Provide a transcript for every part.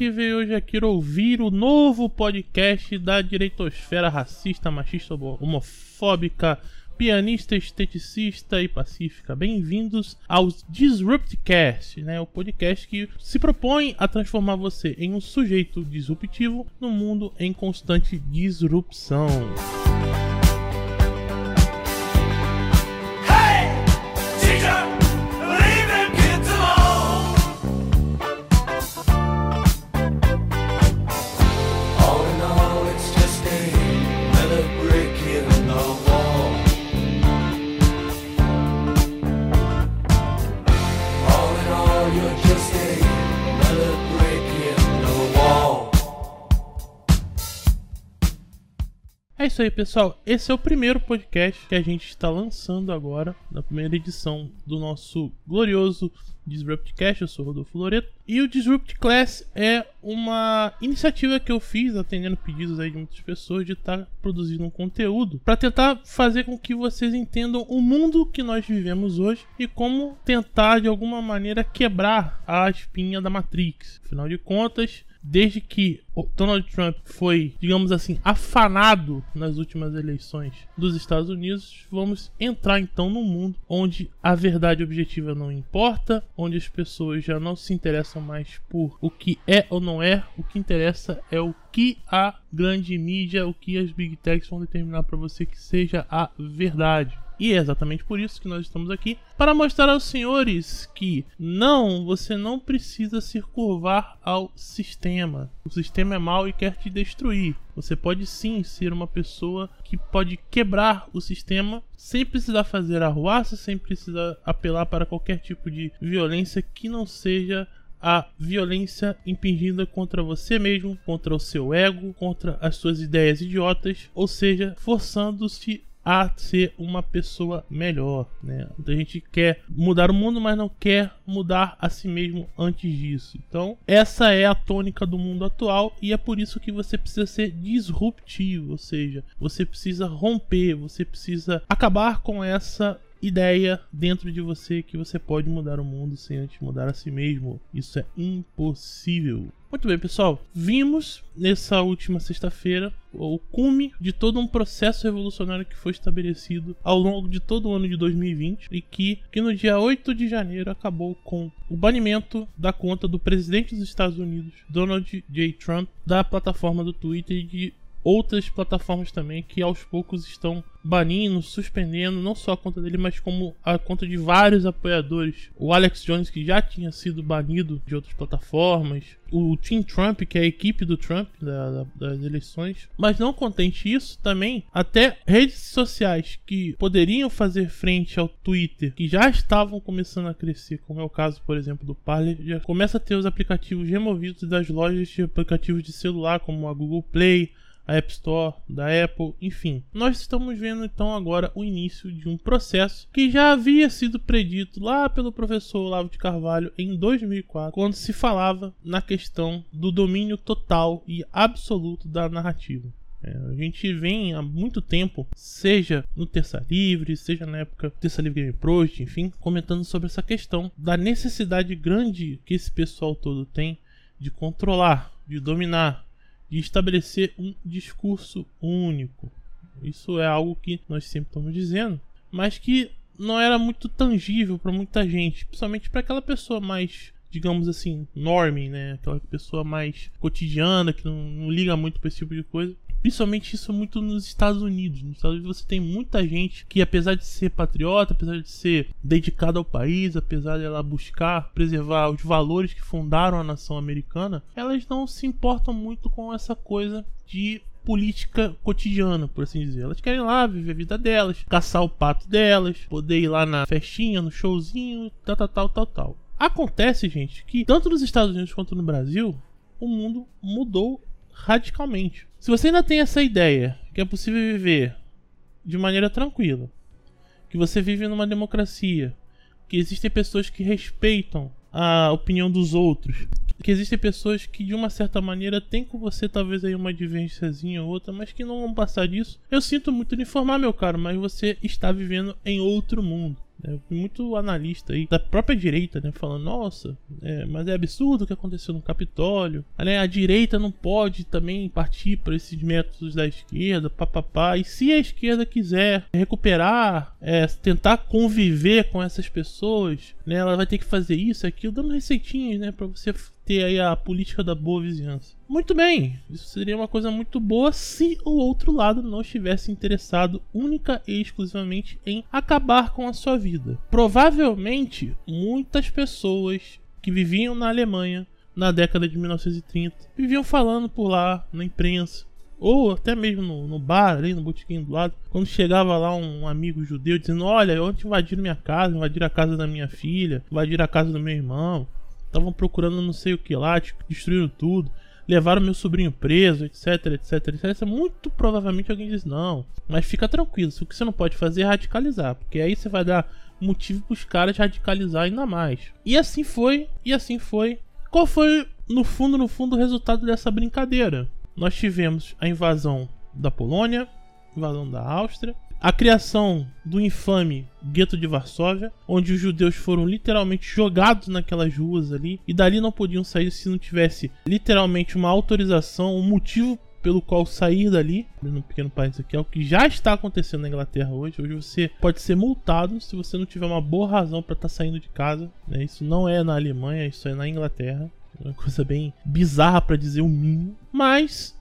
Que veio hoje aqui ouvir o novo podcast da direitosfera racista, machista, homofóbica, pianista, esteticista e pacífica. Bem-vindos aos Disruptcast, né? O podcast que se propõe a transformar você em um sujeito disruptivo no mundo em constante disrupção. É isso aí, pessoal. Esse é o primeiro podcast que a gente está lançando agora, na primeira edição do nosso glorioso Disruptcast. Eu sou Rodolfo Loreto. E o Disrupt Class é uma iniciativa que eu fiz, atendendo pedidos aí de muitas pessoas, de estar tá produzindo um conteúdo para tentar fazer com que vocês entendam o mundo que nós vivemos hoje e como tentar, de alguma maneira, quebrar a espinha da Matrix. Afinal de contas, desde que Donald Trump foi, digamos assim, afanado nas últimas eleições dos Estados Unidos, vamos entrar então num mundo onde a verdade objetiva não importa, onde as pessoas já não se interessam mais por o que é ou não é, o que interessa é o que a grande mídia, o que as big techs vão determinar para você que seja a verdade. E é exatamente por isso que nós estamos aqui para mostrar aos senhores que não, você não precisa se curvar ao sistema. O sistema é mau e quer te destruir. Você pode sim ser uma pessoa que pode quebrar o sistema sem precisar fazer arruaça, sem precisar apelar para qualquer tipo de violência que não seja a violência impingida contra você mesmo, contra o seu ego, contra as suas ideias idiotas, ou seja, forçando-se a ser uma pessoa melhor, né? Muita gente quer mudar o mundo, mas não quer mudar a si mesmo antes disso. Então, essa é a tônica do mundo atual e é por isso que você precisa ser disruptivo, ou seja, você precisa romper, você precisa acabar com essa ideia dentro de você que você pode mudar o mundo sem antes mudar a si mesmo. Isso é impossível. Muito bem, pessoal. Vimos nessa última sexta-feira o cume de todo um processo revolucionário que foi estabelecido ao longo de todo o ano de 2020 e que, que no dia 8 de janeiro acabou com o banimento da conta do presidente dos Estados Unidos, Donald J. Trump, da plataforma do Twitter e de outras plataformas também que aos poucos estão banindo, suspendendo não só a conta dele, mas como a conta de vários apoiadores. O Alex Jones, que já tinha sido banido de outras plataformas, o Team Trump, que é a equipe do Trump da, da, das eleições. Mas não contente isso, também até redes sociais que poderiam fazer frente ao Twitter, que já estavam começando a crescer, como é o caso, por exemplo, do Parler, já começa a ter os aplicativos removidos das lojas de aplicativos de celular, como a Google Play a App Store da Apple, enfim. Nós estamos vendo então agora o início de um processo que já havia sido predito lá pelo professor Olavo de Carvalho em 2004, quando se falava na questão do domínio total e absoluto da narrativa. É, a gente vem há muito tempo, seja no Terça Livre, seja na época Terça Livre Game Project, enfim, comentando sobre essa questão da necessidade grande que esse pessoal todo tem de controlar, de dominar, de estabelecer um discurso único. Isso é algo que nós sempre estamos dizendo, mas que não era muito tangível para muita gente, principalmente para aquela pessoa mais, digamos assim, normie, né? Aquela pessoa mais cotidiana que não, não liga muito para esse tipo de coisa. Principalmente isso muito nos Estados Unidos. Nos Estados Unidos você tem muita gente que, apesar de ser patriota, apesar de ser dedicada ao país, apesar de ela buscar preservar os valores que fundaram a nação americana, elas não se importam muito com essa coisa de política cotidiana, por assim dizer. Elas querem lá viver a vida delas, caçar o pato delas, poder ir lá na festinha, no showzinho, tal, tal, tal, tal, tal. Acontece, gente, que tanto nos Estados Unidos quanto no Brasil, o mundo mudou radicalmente. Se você ainda tem essa ideia que é possível viver de maneira tranquila, que você vive numa democracia, que existem pessoas que respeitam a opinião dos outros, que existem pessoas que de uma certa maneira têm com você talvez aí uma divergênciazinha ou outra, mas que não vão passar disso. Eu sinto muito de informar, meu caro, mas você está vivendo em outro mundo. Né? Muito analista aí da própria direita, né? Falando, nossa, é, mas é absurdo o que aconteceu no Capitólio. A direita não pode também partir para esses métodos da esquerda, papapá. E se a esquerda quiser recuperar, é, tentar conviver com essas pessoas, né? Ela vai ter que fazer isso, aquilo, dando receitinhas, né? Para você ter aí a política da boa vizinhança. Muito bem, isso seria uma coisa muito boa se o outro lado não estivesse interessado única e exclusivamente em acabar com a sua vida. Provavelmente, muitas pessoas que viviam na Alemanha na década de 1930 viviam falando por lá na imprensa ou até mesmo no, no, bar, ali no botequim do lado, quando chegava lá um amigo judeu dizendo: Olha, ontem invadiram minha casa, invadiram a casa da minha filha, invadiram a casa do meu irmão, estavam procurando não sei o que lá, tipo, destruíram tudo, levaram meu sobrinho preso, etc, etc, etc. Muito provavelmente alguém diz não, mas fica tranquilo, o que você não pode fazer é radicalizar, porque aí você vai dar motivo para os caras radicalizar ainda mais. E assim foi, e assim foi. Qual foi, no fundo, no fundo, o resultado dessa brincadeira? Nós tivemos a invasão da Polônia, invasão da Áustria, a criação do infame gueto de Varsóvia, onde os judeus foram literalmente jogados naquelas ruas ali e dali não podiam sair se não tivesse literalmente uma autorização, um motivo pelo qual sair dali, num pequeno país aqui, é o que já está acontecendo na Inglaterra hoje. Hoje você pode ser multado se você não tiver uma boa razão para estar tá saindo de casa. Né? Isso não é na Alemanha, isso é na Inglaterra. É uma coisa bem bizarra para dizer o mínimo. Mas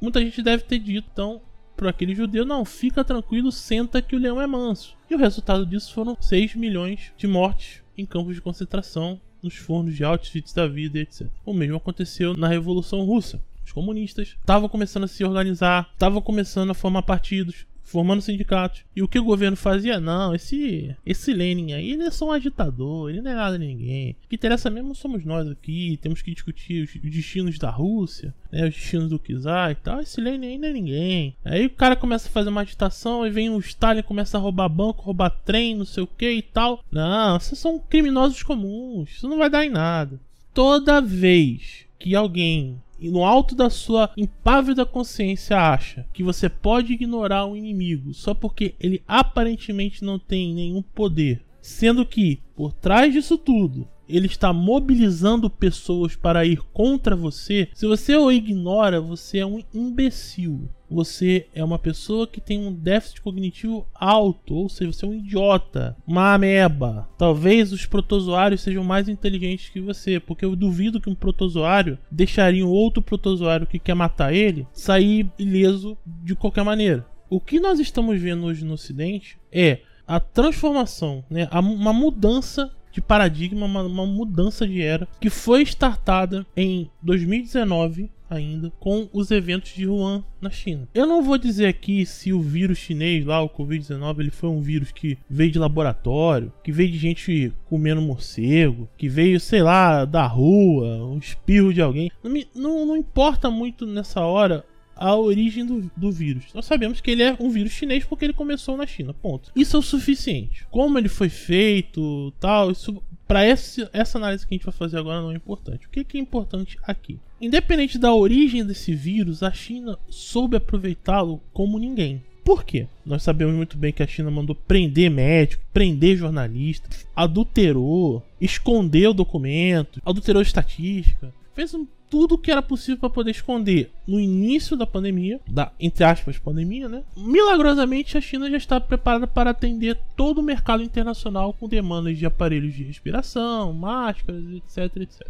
muita gente deve ter dito, então para aquele judeu: não, fica tranquilo, senta que o leão é manso. E o resultado disso foram 6 milhões de mortes em campos de concentração, nos fornos de Auschwitz da vida, etc. O mesmo aconteceu na Revolução Russa. Os comunistas estavam começando a se organizar, estavam começando a formar partidos, formando sindicatos. E o que o governo fazia? Não, esse esse Lenin aí, ele é só um agitador, ele não é nada de ninguém. O que interessa mesmo somos nós aqui, temos que discutir os, destinos da Rússia, né, os destinos do Czar e tal. Esse Lenin não é ninguém. Aí o cara começa a fazer uma agitação, e vem o Stalin começa a roubar banco, roubar trem, não sei o que e tal. Não, vocês são criminosos comuns, isso não vai dar em nada. Toda vez que alguém e no alto da sua impávida consciência acha que você pode ignorar o inimigo só porque ele aparentemente não tem nenhum poder, sendo que por trás disso tudo ele está mobilizando pessoas para ir contra você, se você o ignora, você é um imbecil. Você é uma pessoa que tem um déficit cognitivo alto, ou seja, você é um idiota, uma ameba. Talvez os protozoários sejam mais inteligentes que você, porque eu duvido que um protozoário deixaria um outro protozoário que quer matar ele sair ileso de qualquer maneira. O que nós estamos vendo hoje no Ocidente é a transformação, né, uma mudança de paradigma, uma, uma mudança de era que foi startada em 2019 ainda com os eventos de Wuhan na China. Eu não vou dizer aqui se o vírus chinês lá, o Covid-19, ele foi um vírus que veio de laboratório, que veio de gente comendo morcego, que veio, sei lá, da rua, um espirro de alguém. Não, me, não, não importa muito nessa hora a origem do, do vírus. Nós sabemos que ele é um vírus chinês porque ele começou na China. Ponto. Isso é o suficiente. Como ele foi feito, tal, isso para essa análise que a gente vai fazer agora não é importante. O que, que é importante aqui? Independente da origem desse vírus, a China soube aproveitá-lo como ninguém. Por quê? Nós sabemos muito bem que a China mandou prender médico, prender jornalista, adulterou, escondeu documentos, adulterou estatística, fez tudo que era possível para poder esconder no início da pandemia, da entre aspas pandemia, né? Milagrosamente a China já está preparada para atender todo o mercado internacional com demandas de aparelhos de respiração, máscaras, etc, etc.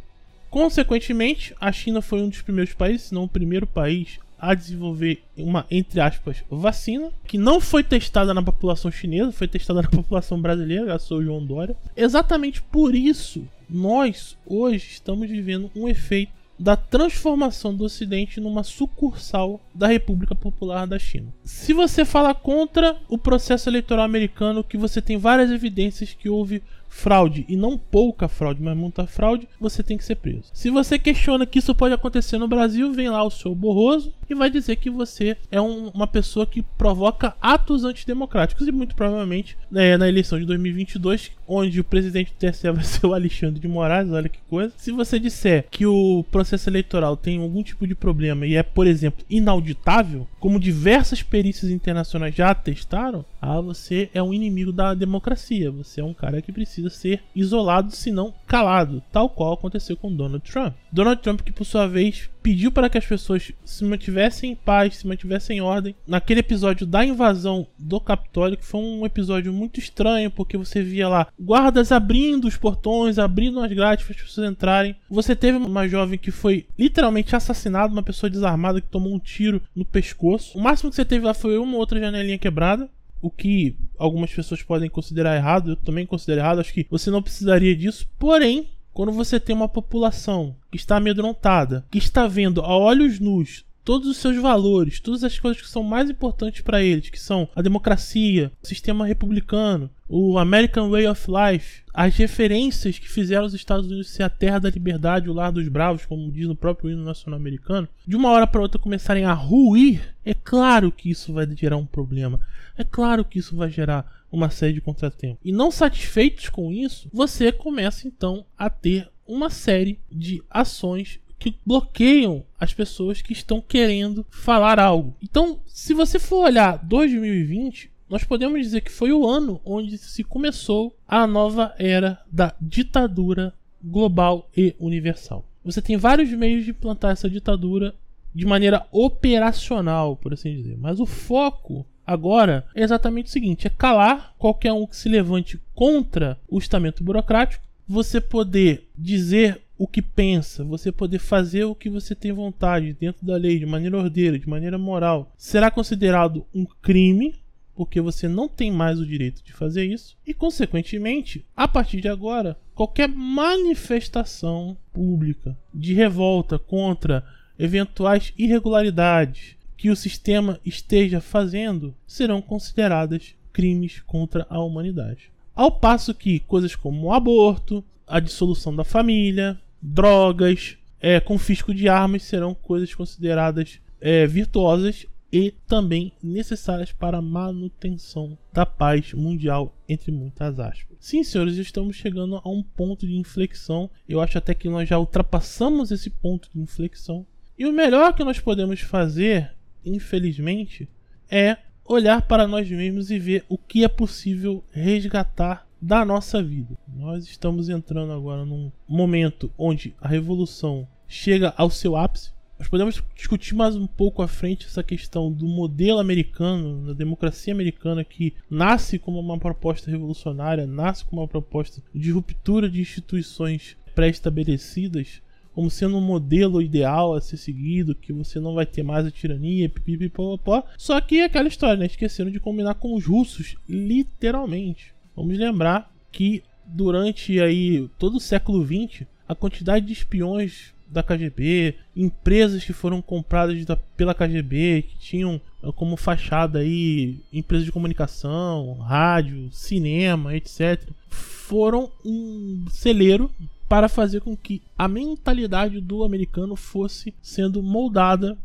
Consequentemente, a China foi um dos primeiros países, se não o primeiro país a desenvolver uma, entre aspas, vacina, que não foi testada na população chinesa, foi testada na população brasileira, graças ao João Dória. Exatamente por isso, nós hoje estamos vivendo um efeito da transformação do Ocidente numa sucursal da República Popular da China. Se você fala contra o processo eleitoral americano, que você tem várias evidências que houve fraude e não pouca fraude, mas muita fraude, você tem que ser preso. Se você questiona que isso pode acontecer no Brasil, vem lá o seu borroso e vai dizer que você é um, uma pessoa que provoca atos antidemocráticos e muito provavelmente né, na eleição de 2022, onde o presidente do TSE vai ser o Alexandre de Moraes, olha que coisa. Se você disser que o processo eleitoral tem algum tipo de problema e é, por exemplo, inauditável, como diversas perícias internacionais já atestaram, ah, você é um inimigo da democracia. Você é um cara que precisa ser isolado, se não calado, tal qual aconteceu com Donald Trump. Donald Trump, que por sua vez pediu para que as pessoas se mantivessem em paz, se mantivessem em ordem. Naquele episódio da invasão do Capitólio, que foi um episódio muito estranho, porque você via lá guardas abrindo os portões, abrindo as grades para as pessoas entrarem. Você teve uma jovem que foi literalmente assassinada, uma pessoa desarmada que tomou um tiro no pescoço. O máximo que você teve lá foi uma outra janelinha quebrada o que algumas pessoas podem considerar errado, eu também considero errado, acho que você não precisaria disso, porém, quando você tem uma população que está amedrontada, que está vendo a olhos nus todos os seus valores, todas as coisas que são mais importantes para eles, que são a democracia, o sistema republicano, o American Way of Life, as referências que fizeram os Estados Unidos ser a terra da liberdade, o lar dos bravos, como diz no próprio hino nacional americano, de uma hora para outra começarem a ruir, é claro que isso vai gerar um problema. É claro que isso vai gerar uma série de contratempos. E não satisfeitos com isso, você começa então a ter uma série de ações que bloqueiam as pessoas que estão querendo falar algo. Então, se você for olhar 2020, nós podemos dizer que foi o ano onde se começou a nova era da ditadura global e universal. Você tem vários meios de implantar essa ditadura de maneira operacional, por assim dizer, mas o foco agora é exatamente o seguinte: é calar qualquer um que se levante contra o estamento burocrático, você poder dizer o que pensa, você poder fazer o que você tem vontade dentro da lei, de maneira ordeira, de maneira moral, será considerado um crime, porque você não tem mais o direito de fazer isso, e consequentemente, a partir de agora, qualquer manifestação pública de revolta contra eventuais irregularidades que o sistema esteja fazendo serão consideradas crimes contra a humanidade. Ao passo que coisas como o aborto, a dissolução da família, drogas, é, confisco de armas serão coisas consideradas é, virtuosas e também necessárias para a manutenção da paz mundial, entre muitas aspas. Sim, senhores, estamos chegando a um ponto de inflexão. Eu acho até que nós já ultrapassamos esse ponto de inflexão. E o melhor que nós podemos fazer, infelizmente, é olhar para nós mesmos e ver o que é possível resgatar da nossa vida. Nós estamos entrando agora num momento onde a revolução chega ao seu ápice. Nós podemos discutir mais um pouco à frente essa questão do modelo americano, da democracia americana que nasce como uma proposta revolucionária, nasce como uma proposta de ruptura de instituições pré-estabelecidas, como sendo um modelo ideal a ser seguido, que você não vai ter mais a tirania, pipipipopó. Só que é aquela história, né? Esqueceram de combinar com os russos, literalmente. Vamos lembrar que durante aí todo o século XX, a quantidade de espiões da KGB, empresas que foram compradas da, pela KGB, que tinham eh, como fachada aí empresas de comunicação, rádio, cinema, etc, foram um celeiro para fazer com que a mentalidade do americano fosse sendo moldada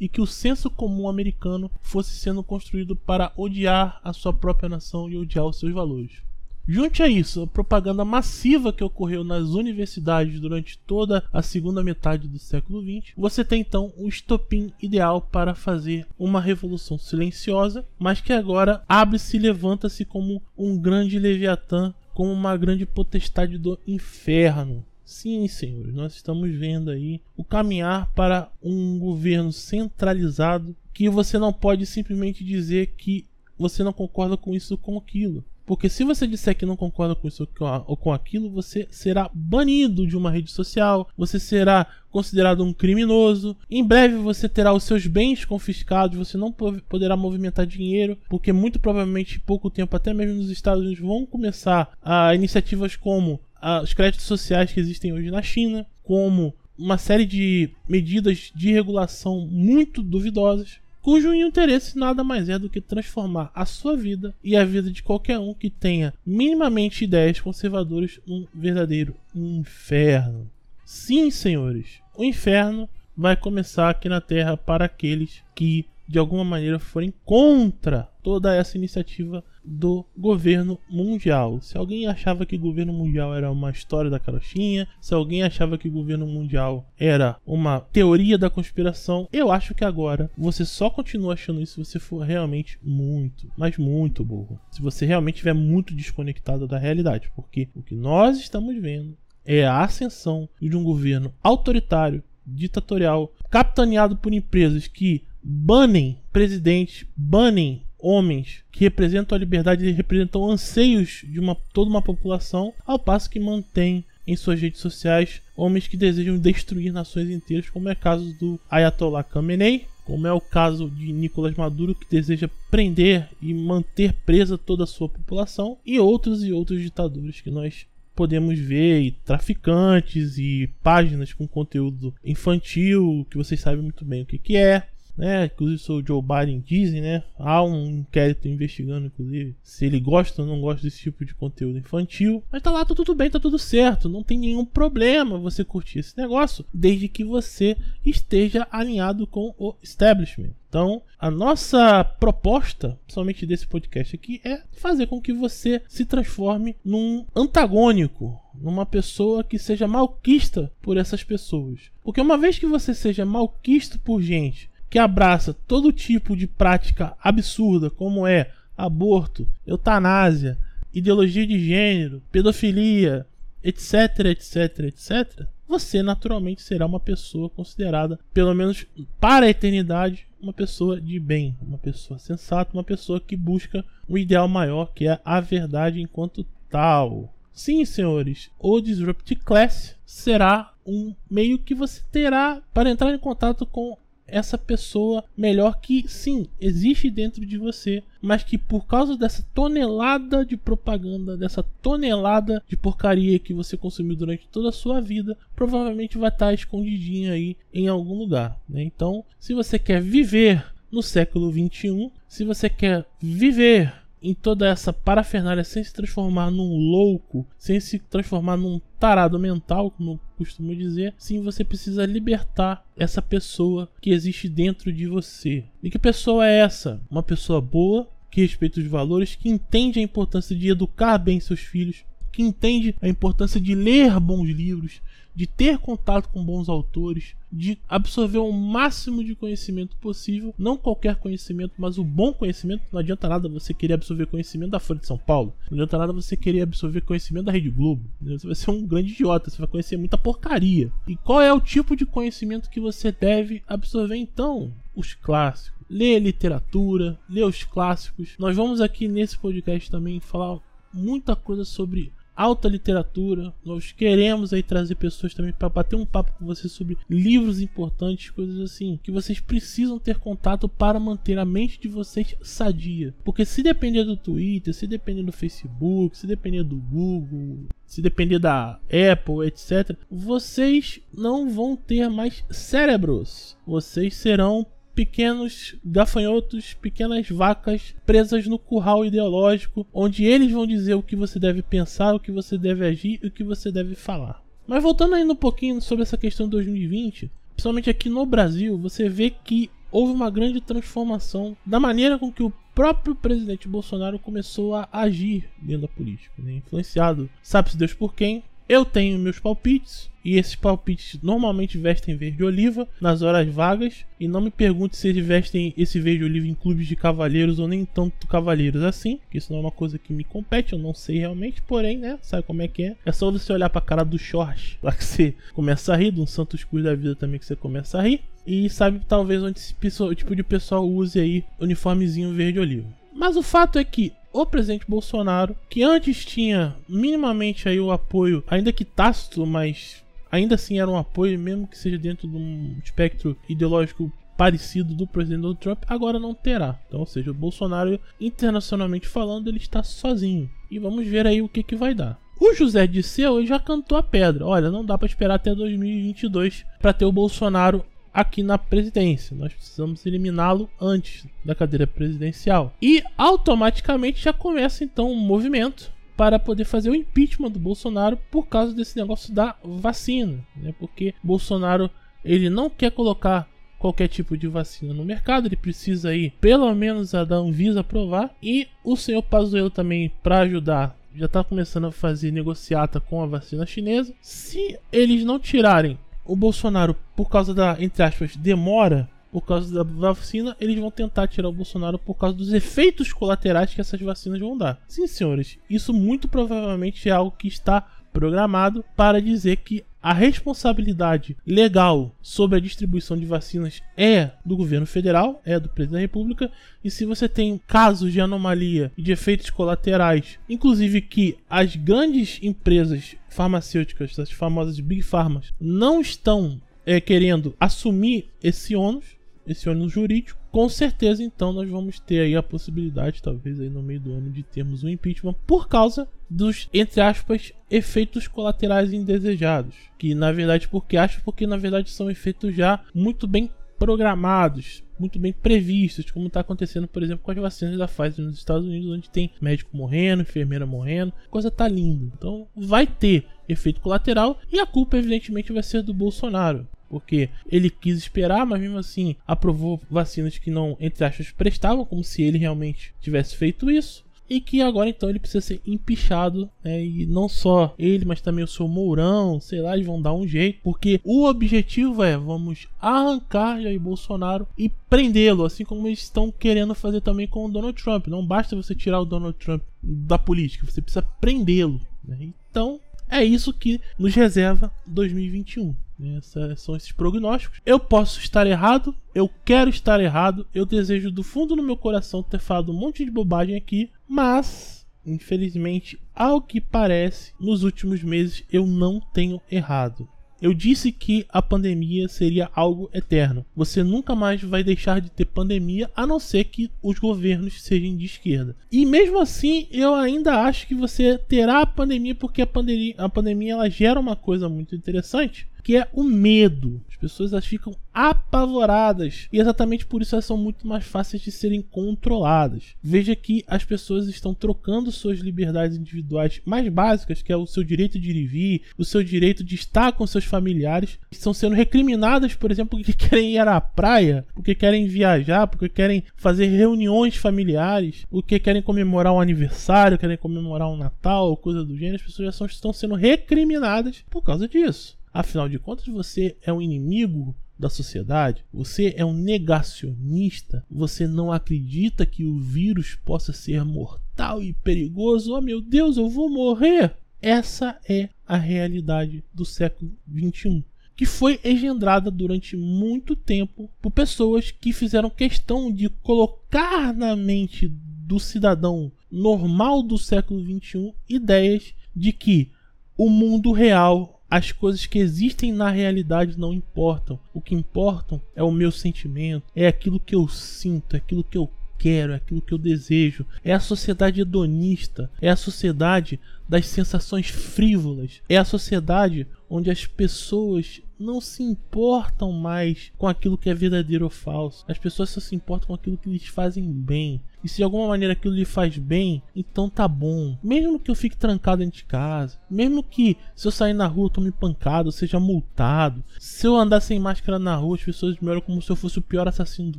e que o senso comum americano fosse sendo construído para odiar a sua própria nação e odiar os seus valores. Junte a isso a propaganda massiva que ocorreu nas universidades durante toda a segunda metade do século XX, você tem então o estopim ideal para fazer uma revolução silenciosa, mas que agora abre-se e levanta-se como um grande leviatã, como uma grande potestade do inferno. Sim, senhores, nós estamos vendo aí o caminhar para um governo centralizado que você não pode simplesmente dizer que você não concorda com isso ou com aquilo. Porque se você disser que não concorda com isso ou com aquilo, você será banido de uma rede social, você será considerado um criminoso. Em breve você terá os seus bens confiscados, você não poderá movimentar dinheiro, porque muito provavelmente em pouco tempo, até mesmo nos Estados Unidos, vão começar a iniciativas como os créditos sociais que existem hoje na China, como uma série de medidas de regulação muito duvidosas. Cujo interesse nada mais é do que transformar a sua vida e a vida de qualquer um que tenha minimamente ideias conservadoras num verdadeiro inferno. Sim, senhores, o inferno vai começar aqui na Terra para aqueles que de alguma maneira forem contra toda essa iniciativa do governo mundial. Se alguém achava que o governo mundial era uma história da carochinha, se alguém achava que o governo mundial era uma teoria da conspiração, eu acho que agora você só continua achando isso se você for realmente muito, mas muito burro. Se você realmente estiver muito desconectado da realidade, porque o que nós estamos vendo é a ascensão de um governo autoritário, ditatorial, capitaneado por empresas que banem presidentes, banem homens que representam a liberdade e representam anseios de uma, toda uma população, ao passo que mantém em suas redes sociais homens que desejam destruir nações inteiras, como é o caso do Ayatollah Khamenei, como é o caso de Nicolás Maduro, que deseja prender e manter presa toda a sua população, e outros e outros ditadores que nós podemos ver, e traficantes e páginas com conteúdo infantil, que vocês sabem muito bem o que, que é né? Inclusive o Joe Biden dizem, né? Há um inquérito investigando, inclusive, se ele gosta ou não gosta desse tipo de conteúdo infantil. Mas tá lá, tá tudo bem, tá tudo certo. Não tem nenhum problema você curtir esse negócio, desde que você esteja alinhado com o establishment. Então, a nossa proposta, somente desse podcast aqui, é fazer com que você se transforme num antagônico, numa pessoa que seja malquista por essas pessoas. Porque uma vez que você seja malquisto por gente que abraça todo tipo de prática absurda, como é aborto, eutanásia, ideologia de gênero, pedofilia, etc, etc, etc, você naturalmente será uma pessoa considerada, pelo menos para a eternidade, uma pessoa de bem, uma pessoa sensata, uma pessoa que busca um ideal maior, que é a verdade enquanto tal. Sim, senhores, o Disrupt Class será um meio que você terá para entrar em contato com essa pessoa melhor que sim existe dentro de você, mas que por causa dessa tonelada de propaganda, dessa tonelada de porcaria que você consumiu durante toda a sua vida, provavelmente vai estar escondidinha aí em algum lugar. Né? Então, se você quer viver no século 21, se você quer viver em toda essa parafernália sem se transformar num louco, sem se transformar num tarado mental, como costumo dizer, sim, você precisa libertar essa pessoa que existe dentro de você. E que pessoa é essa? Uma pessoa boa, que respeita os valores, que entende a importância de educar bem seus filhos, que entende a importância de ler bons livros, de ter contato com bons autores, de absorver o máximo de conhecimento possível, não qualquer conhecimento, mas o bom conhecimento. Não adianta nada você querer absorver conhecimento da Folha de São Paulo, não adianta nada você querer absorver conhecimento da Rede Globo. Você vai ser um grande idiota, você vai conhecer muita porcaria. E qual é o tipo de conhecimento que você deve absorver então? Os clássicos. Lê literatura, lê os clássicos. Nós vamos aqui nesse podcast também falar muita coisa sobre alta literatura. Nós queremos aí trazer pessoas também para bater um papo com vocês sobre livros importantes, coisas assim, que vocês precisam ter contato para manter a mente de vocês sadia. Porque se depender do Twitter, se depender do Facebook, se depender do Google, se depender da Apple, etc., vocês não vão ter mais cérebros. Vocês serão pequenos gafanhotos, pequenas vacas presas no curral ideológico, onde eles vão dizer o que você deve pensar, o que você deve agir e o que você deve falar. Mas voltando ainda um pouquinho sobre essa questão de 2020, principalmente aqui no Brasil, você vê que houve uma grande transformação da maneira com que o próprio presidente Bolsonaro começou a agir dentro da política, né? influenciado, sabe-se Deus por quem, eu tenho meus palpites, e esses palpites normalmente vestem verde oliva nas horas vagas. E não me pergunte se eles vestem esse verde oliva em clubes de cavalheiros ou nem tanto cavalheiros assim, que isso não é uma coisa que me compete, eu não sei realmente, porém, né, sabe como é que é? É só você olhar pra cara do short, lá que você começa a rir, de um Santos Cruz da vida também que você começa a rir. E sabe talvez onde esse tipo de pessoal use aí uniformezinho verde oliva. Mas o fato é que o presidente Bolsonaro, que antes tinha minimamente aí o apoio, ainda que tácito, mas ainda assim era um apoio, mesmo que seja dentro de um espectro ideológico parecido do presidente Donald Trump, agora não terá. Então, ou seja, o Bolsonaro, internacionalmente falando, ele está sozinho. E vamos ver aí o que, que vai dar. O José Disseu já cantou a pedra. Olha, não dá para esperar até 2022 para ter o Bolsonaro aqui na presidência. Nós precisamos eliminá-lo antes da cadeira presidencial. E automaticamente já começa então um movimento para poder fazer o impeachment do Bolsonaro por causa desse negócio da vacina, né? Porque Bolsonaro ele não quer colocar qualquer tipo de vacina no mercado, ele precisa ir pelo menos a da Anvisa aprovar e o senhor Pazuello também para ajudar já está começando a fazer negociata com a vacina chinesa. Se eles não tirarem o Bolsonaro por causa da, entre aspas, demora por causa da vacina, eles vão tentar tirar o Bolsonaro por causa dos efeitos colaterais que essas vacinas vão dar. Sim, senhores, isso muito provavelmente é algo que está programado para dizer que a responsabilidade legal sobre a distribuição de vacinas é do governo federal, é do presidente da República, e se você tem casos de anomalia e de efeitos colaterais, inclusive que as grandes empresas farmacêuticas, as famosas Big Pharmas, não estão é, querendo assumir esse ônus, esse ônus jurídico, com certeza então nós vamos ter aí a possibilidade, talvez aí no meio do ano, de termos um impeachment por causa dos, entre aspas, efeitos colaterais indesejados. Que na verdade, porque acho porque na verdade são efeitos já muito bem programados, muito bem previstos, como está acontecendo, por exemplo, com as vacinas da Pfizer nos Estados Unidos, onde tem médico morrendo, enfermeira morrendo, coisa tá linda. Então vai ter efeito colateral e a culpa evidentemente vai ser do Bolsonaro porque ele quis esperar, mas mesmo assim aprovou vacinas que não, entre aspas, prestavam, como se ele realmente tivesse feito isso. E que agora então ele precisa ser empichado, né? E não só ele, mas também o seu Mourão, sei lá, eles vão dar um jeito. Porque o objetivo é, vamos arrancar Jair Bolsonaro e prendê-lo, assim como eles estão querendo fazer também com o Donald Trump. Não basta você tirar o Donald Trump da política, você precisa prendê-lo. Né? Então, é isso que nos reserva 2021. Essa, são esses prognósticos. Eu posso estar errado, eu quero estar errado, eu desejo do fundo do meu coração ter falado um monte de bobagem aqui, mas infelizmente, ao que parece, nos últimos meses eu não tenho errado. Eu disse que a pandemia seria algo eterno. Você nunca mais vai deixar de ter pandemia a não ser que os governos sejam de esquerda. E mesmo assim, eu ainda acho que você terá a pandemia porque a pandemia, a pandemia ela gera uma coisa muito interessante, que é o medo. As pessoas elas ficam apavoradas e exatamente por isso elas são muito mais fáceis de serem controladas. Veja que as pessoas estão trocando suas liberdades individuais mais básicas, que é o seu direito de ir e vir, o seu direito de estar com seus familiares, estão sendo recriminadas, por exemplo, porque querem ir à praia, porque querem viajar, porque querem fazer reuniões familiares, porque querem comemorar um aniversário, querem comemorar um Natal, coisa do gênero. As pessoas já estão sendo recriminadas por causa disso. Afinal de contas, você é um inimigo da sociedade, você é um negacionista, você não acredita que o vírus possa ser mortal e perigoso. Oh meu Deus, eu vou morrer! Essa é a realidade do século XXI, que foi engendrada durante muito tempo por pessoas que fizeram questão de colocar na mente do cidadão normal do século XXI ideias de que o mundo real as coisas que existem na realidade não importam. O que importam é o meu sentimento, é aquilo que eu sinto, é aquilo que eu quero, é aquilo que eu desejo. É a sociedade hedonista, é a sociedade das sensações frívolas, é a sociedade onde as pessoas não se importam mais com aquilo que é verdadeiro ou falso. As pessoas só se importam com aquilo que lhes fazem bem. E se de alguma maneira aquilo lhe faz bem, então tá bom. Mesmo que eu fique trancado dentro de casa, mesmo que se eu sair na rua eu tome pancada, seja multado, se eu andar sem máscara na rua, as pessoas me olham como se eu fosse o pior assassino do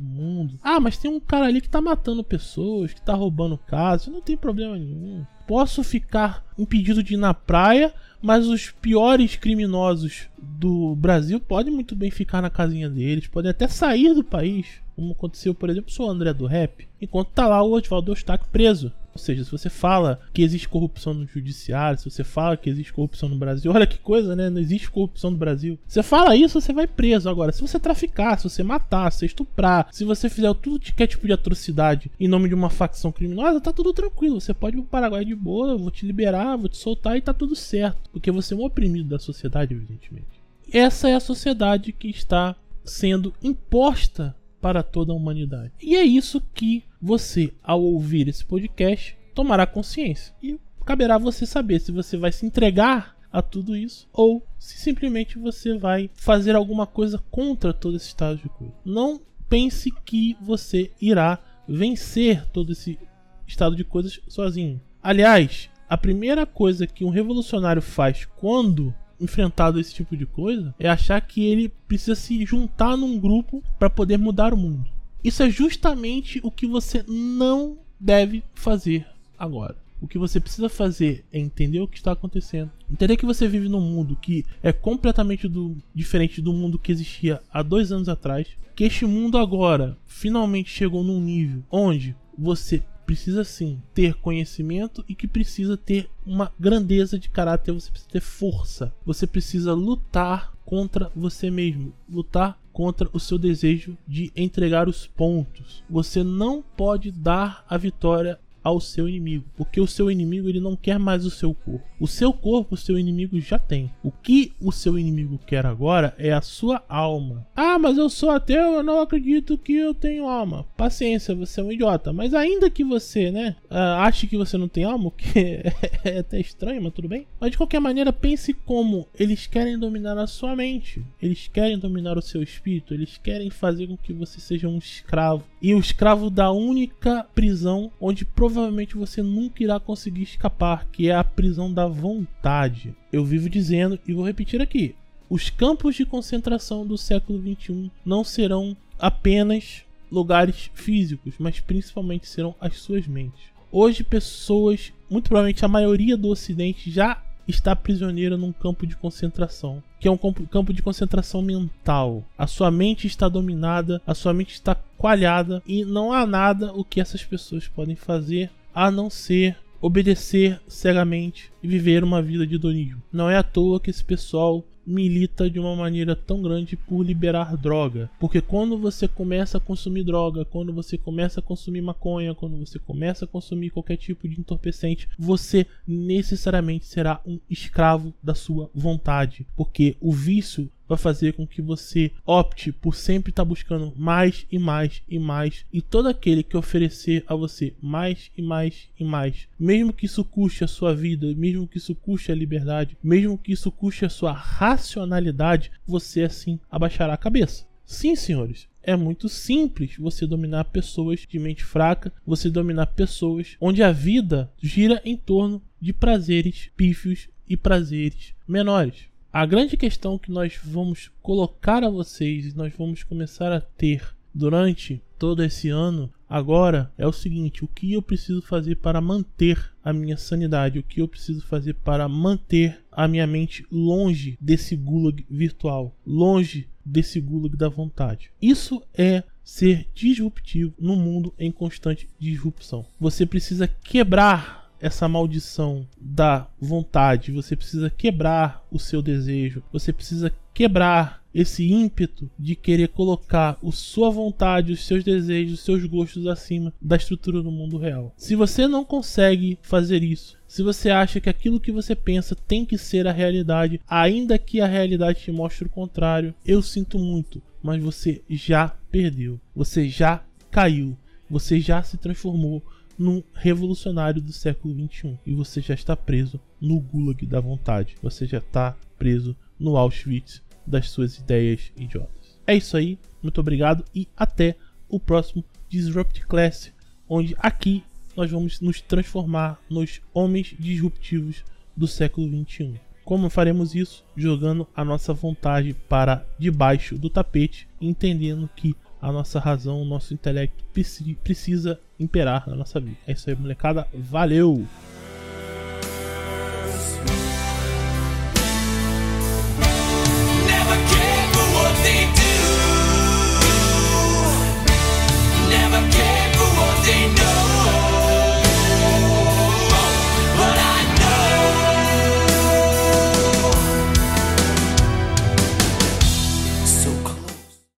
mundo. Ah, mas tem um cara ali que tá matando pessoas, que tá roubando casas, não tem problema nenhum. Posso ficar impedido de ir na praia, mas os piores criminosos do Brasil podem muito bem ficar na casinha deles, podem até sair do país, como aconteceu, por exemplo, com o André do Rap, enquanto tá lá o Oswaldo Eustáquio preso. Ou seja, se você fala que existe corrupção no judiciário, se você fala que existe corrupção no Brasil, olha que coisa, né? Não existe corrupção no Brasil. Você fala isso, você vai preso. Agora, se você traficar, se você matar, se você estuprar, se você fizer tudo que é tipo de atrocidade em nome de uma facção criminosa, tá tudo tranquilo. Você pode ir pro Paraguai de boa, eu vou te liberar, vou te soltar e tá tudo certo. Porque você é um oprimido da sociedade, evidentemente. Essa é a sociedade que está sendo imposta para toda a humanidade. E é isso que você, ao ouvir esse podcast, tomará consciência. E caberá você saber se você vai se entregar a tudo isso, ou se simplesmente você vai fazer alguma coisa contra todo esse estado de coisa. Não pense que você irá vencer todo esse estado de coisas sozinho. Aliás, a primeira coisa que um revolucionário faz quando enfrentado esse tipo de coisa é achar que ele precisa se juntar num grupo para poder mudar o mundo. Isso é justamente o que você não deve fazer agora. O que você precisa fazer é entender o que está acontecendo. Entender que você vive num mundo que é completamente do, diferente do mundo que existia há dois anos atrás. Que este mundo agora finalmente chegou num nível onde você precisa sim ter conhecimento e que precisa ter uma grandeza de caráter, você precisa ter força. Você precisa lutar contra você mesmo, lutar contra o seu desejo de entregar os pontos. Você não pode dar a vitória ao seu inimigo, porque o seu inimigo ele não quer mais o seu corpo. O seu corpo o seu inimigo já tem. O que o seu inimigo quer agora é a sua alma. Ah, mas eu sou ateu, eu não acredito que eu tenho alma. Paciência, você é um idiota. Mas ainda que você, né, uh, ache que você não tem alma, o que é até estranho, mas tudo bem. Mas de qualquer maneira, pense como eles querem dominar a sua mente. Eles querem dominar o seu espírito. Eles querem fazer com que você seja um escravo. E o escravo da única prisão onde provavelmente você nunca irá conseguir escapar, que é a prisão da vontade. Eu vivo dizendo e vou repetir aqui: os campos de concentração do século XXI não serão apenas lugares físicos, mas principalmente serão as suas mentes. Hoje, pessoas, muito provavelmente a maioria do Ocidente, já está prisioneira num campo de concentração, que é um campo de concentração mental. A sua mente está dominada, a sua mente está coalhada e não há nada o que essas pessoas podem fazer a não ser obedecer cegamente e viver uma vida de hedonismo. Não é à toa que esse pessoal milita de uma maneira tão grande por liberar droga. Porque quando você começa a consumir droga, quando você começa a consumir maconha, quando você começa a consumir qualquer tipo de entorpecente, você necessariamente será um escravo da sua vontade. Porque o vício vai fazer com que você opte por sempre estar tá buscando mais e mais e mais. E todo aquele que oferecer a você mais e mais e mais, mesmo que isso custe a sua vida, mesmo que isso custe a liberdade, mesmo que isso custe a sua racionalidade, você assim abaixará a cabeça. Sim, senhores, é muito simples você dominar pessoas de mente fraca, você dominar pessoas onde a vida gira em torno de prazeres pífios e prazeres menores. A grande questão que nós vamos colocar a vocês nós vamos começar a ter durante todo esse ano agora é o seguinte: o que eu preciso fazer para manter a minha sanidade? O que eu preciso fazer para manter a minha mente longe desse gulag virtual, longe desse gulag da vontade? Isso é ser disruptivo no mundo em constante disrupção. Você precisa quebrar essa maldição da vontade, você precisa quebrar o seu desejo, você precisa quebrar esse ímpeto de querer colocar a sua vontade, os seus desejos, os seus gostos acima da estrutura do mundo real. Se você não consegue fazer isso, se você acha que aquilo que você pensa tem que ser a realidade, ainda que a realidade te mostre o contrário, eu sinto muito, mas você já perdeu, você já caiu, você já se transformou num revolucionário do século XXI. E você já está preso no gulag da vontade. Você já está preso no Auschwitz das suas ideias idiotas. É isso aí, muito obrigado e até o próximo Disrupt Class, onde aqui nós vamos nos transformar nos homens disruptivos do século XXI. Como faremos isso? Jogando a nossa vontade para debaixo do tapete, entendendo que a nossa razão, o nosso intelecto precisa imperar na nossa vida. É isso aí, molecada. Valeu!